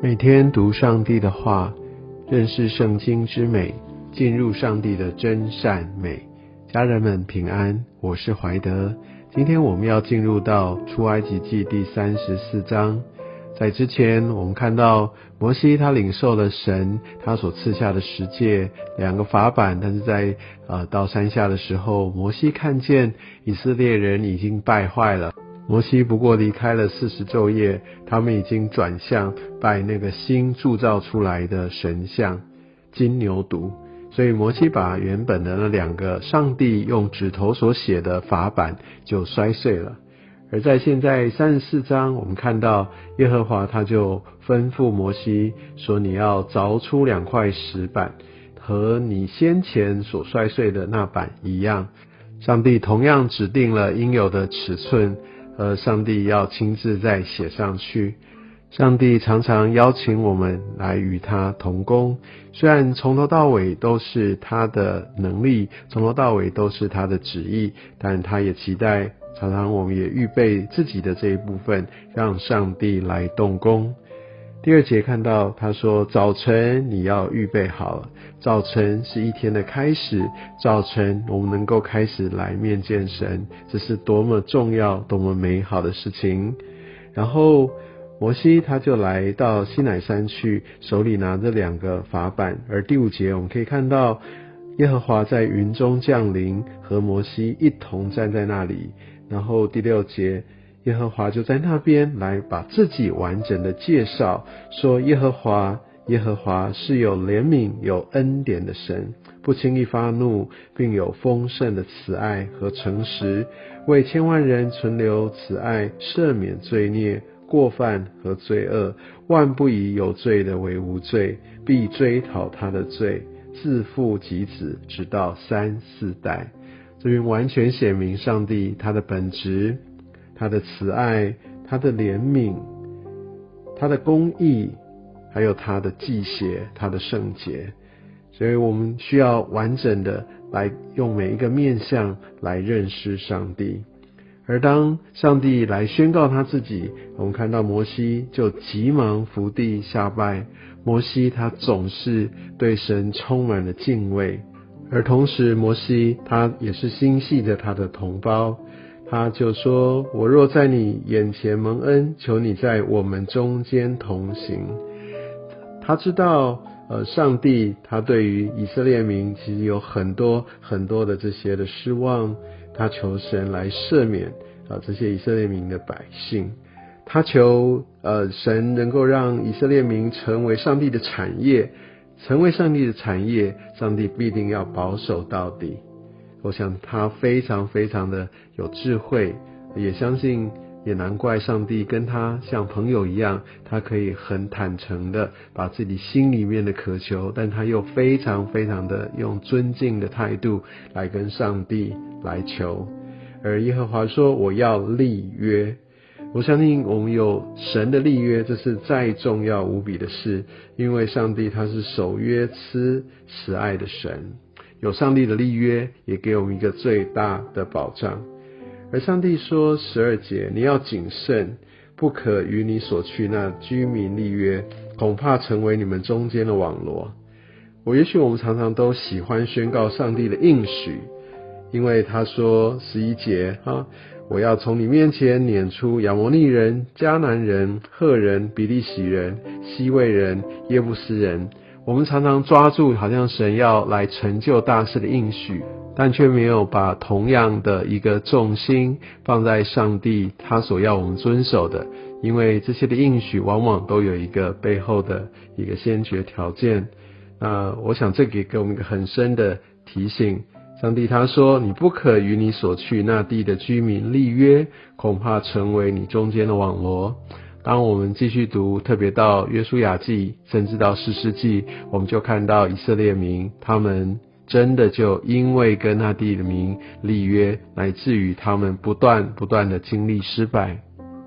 每天读上帝的话，认识圣经之美，进入上帝的真善美。家人们平安，我是怀德。今天我们要进入到出埃及记第三十四章。在之前，我们看到摩西他领受了神他所赐下的十诫两个法版，但是在呃到山下的时候，摩西看见以色列人已经败坏了。摩西不过离开了四十昼夜，他们已经转向拜那个新铸造出来的神像金牛犊，所以摩西把原本的那两个上帝用指头所写的法版就摔碎了。而在现在三十四章，我们看到耶和华他就吩咐摩西说：“你要凿出两块石板，和你先前所摔碎的那板一样。”上帝同样指定了应有的尺寸。而，上帝要亲自再写上去。上帝常常邀请我们来与他同工，虽然从头到尾都是他的能力，从头到尾都是他的旨意，但他也期待常常我们也预备自己的这一部分，让上帝来动工。第二节看到他说：“早晨你要预备好了，早晨是一天的开始，早晨我们能够开始来面见神，这是多么重要、多么美好的事情。”然后摩西他就来到西乃山去，手里拿着两个法板。而第五节我们可以看到耶和华在云中降临，和摩西一同站在那里。然后第六节。耶和华就在那边来把自己完整的介绍，说耶和华耶和华是有怜悯有恩典的神，不轻易发怒，并有丰盛的慈爱和诚实，为千万人存留慈爱，赦免罪孽过犯和罪恶，万不以有罪的为无罪，必追讨他的罪，自父及子，直到三四代。这边完全显明上帝他的本质。他的慈爱，他的怜悯，他的公义，还有他的祭邪，他的圣洁，所以我们需要完整的来用每一个面相来认识上帝。而当上帝来宣告他自己，我们看到摩西就急忙伏地下拜。摩西他总是对神充满了敬畏，而同时摩西他也是心系着他的同胞。他就说：“我若在你眼前蒙恩，求你在我们中间同行。”他知道，呃，上帝他对于以色列民其实有很多很多的这些的失望，他求神来赦免啊这些以色列民的百姓，他求呃神能够让以色列民成为上帝的产业，成为上帝的产业，上帝必定要保守到底。我想他非常非常的有智慧，也相信，也难怪上帝跟他像朋友一样，他可以很坦诚的把自己心里面的渴求，但他又非常非常的用尊敬的态度来跟上帝来求。而耶和华说：“我要立约。”我相信我们有神的立约，这是再重要无比的事，因为上帝他是守约、慈慈爱的神。有上帝的立约，也给我们一个最大的保障。而上帝说十二节，你要谨慎，不可与你所去那居民立约，恐怕成为你们中间的网罗。我也许我们常常都喜欢宣告上帝的应许，因为他说十一节哈，我要从你面前撵出亚摩利人、迦南人、赫人、比利洗人、西魏人、耶布斯人。我们常常抓住好像神要来成就大事的应许，但却没有把同样的一个重心放在上帝他所要我们遵守的，因为这些的应许往往都有一个背后的一个先决条件。那我想这给给我们一个很深的提醒：上帝他说，你不可与你所去那地的居民立约，恐怕成为你中间的网罗。当我们继续读，特别到约书亚记，甚至到士师记，我们就看到以色列民，他们真的就因为跟那地的民立约，乃至于他们不断不断的经历失败。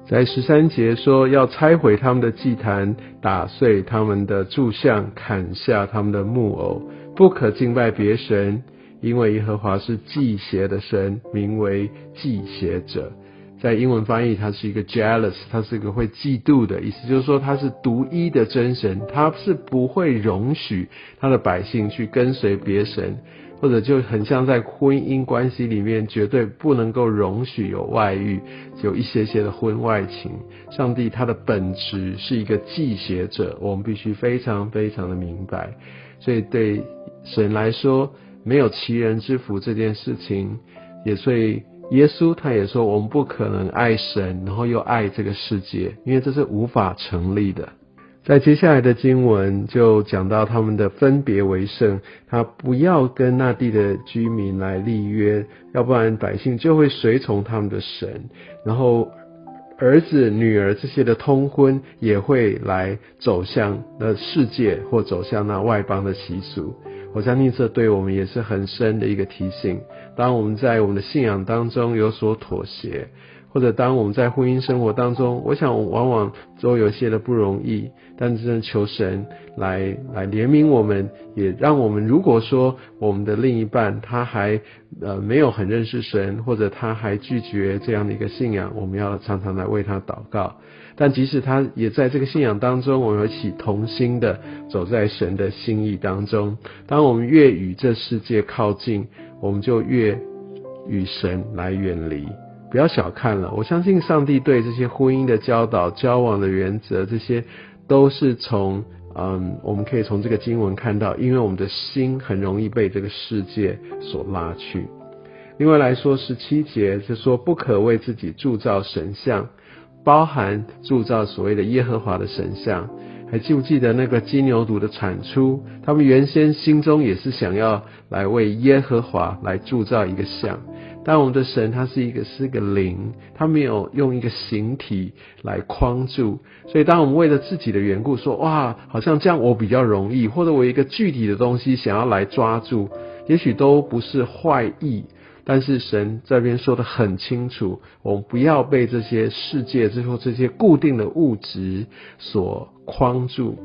在十三节说要拆毁他们的祭坛，打碎他们的柱像，砍下他们的木偶，不可敬拜别神，因为耶和华是祭邪的神，名为祭邪者。在英文翻译，它是一个 jealous，它是一个会嫉妒的意思，就是说他是独一的真神，他是不会容许他的百姓去跟随别神，或者就很像在婚姻关系里面，绝对不能够容许有外遇，有一些些的婚外情。上帝他的本质是一个记写者，我们必须非常非常的明白。所以对神来说，没有其人之福这件事情，也所以。耶稣他也说，我们不可能爱神，然后又爱这个世界，因为这是无法成立的。在接下来的经文就讲到他们的分别为圣，他不要跟那地的居民来立约，要不然百姓就会随从他们的神，然后儿子、女儿这些的通婚也会来走向那世界或走向那外邦的习俗。我相信这对我们也是很深的一个提醒。当我们在我们的信仰当中有所妥协，或者当我们在婚姻生活当中，我想往往都有些的不容易。但真的求神来来怜悯我们，也让我们如果说我们的另一半他还呃没有很认识神，或者他还拒绝这样的一个信仰，我们要常常来为他祷告。但即使他也在这个信仰当中，我们一起同心的走在神的心意当中。当我们越与这世界靠近，我们就越与神来远离。不要小看了，我相信上帝对这些婚姻的教导、交往的原则，这些都是从嗯，我们可以从这个经文看到，因为我们的心很容易被这个世界所拉去。另外来说，十七节是说不可为自己铸造神像。包含铸造所谓的耶和华的神像，还记不记得那个金牛犊的产出？他们原先心中也是想要来为耶和华来铸造一个像，但我们的神他是一个是个灵，他没有用一个形体来框住，所以当我们为了自己的缘故说哇，好像这样我比较容易，或者我一个具体的东西想要来抓住，也许都不是坏意。但是神这边说的很清楚，我们不要被这些世界之后这些固定的物质所框住。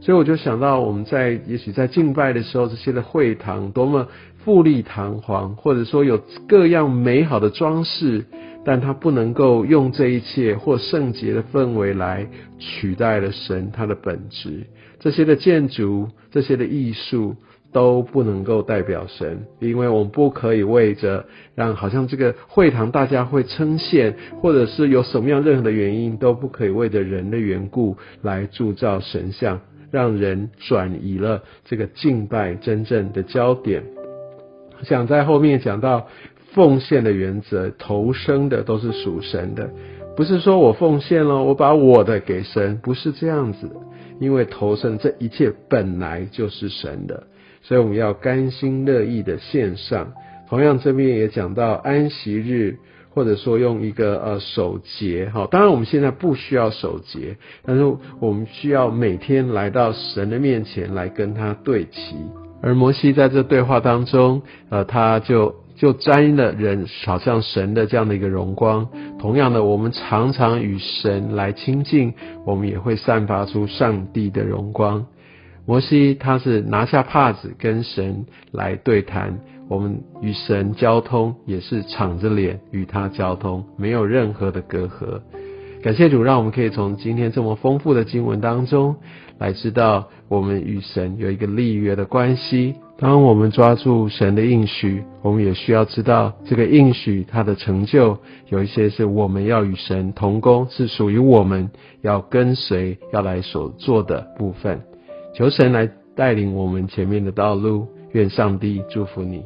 所以我就想到，我们在也许在敬拜的时候，这些的会堂多么富丽堂皇，或者说有各样美好的装饰，但它不能够用这一切或圣洁的氛围来取代了神它的本质。这些的建筑，这些的艺术。都不能够代表神，因为我们不可以为着让好像这个会堂大家会称羡，或者是有什么样任何的原因，都不可以为着人的缘故来铸造神像，让人转移了这个敬拜真正的焦点。想在后面讲到奉献的原则，投生的都是属神的，不是说我奉献了，我把我的给神，不是这样子，因为投生这一切本来就是神的。所以我们要甘心乐意的献上。同样这边也讲到安息日，或者说用一个呃守节哈。当然我们现在不需要守节，但是我们需要每天来到神的面前来跟他对齐。而摩西在这对话当中，呃，他就就沾了人好像神的这样的一个荣光。同样的，我们常常与神来亲近，我们也会散发出上帝的荣光。摩西他是拿下帕子跟神来对谈，我们与神交通也是敞着脸与他交通，没有任何的隔阂。感谢主，让我们可以从今天这么丰富的经文当中来知道，我们与神有一个立约的关系。当我们抓住神的应许，我们也需要知道这个应许它的成就，有一些是我们要与神同工，是属于我们要跟随要来所做的部分。求神来带领我们前面的道路，愿上帝祝福你。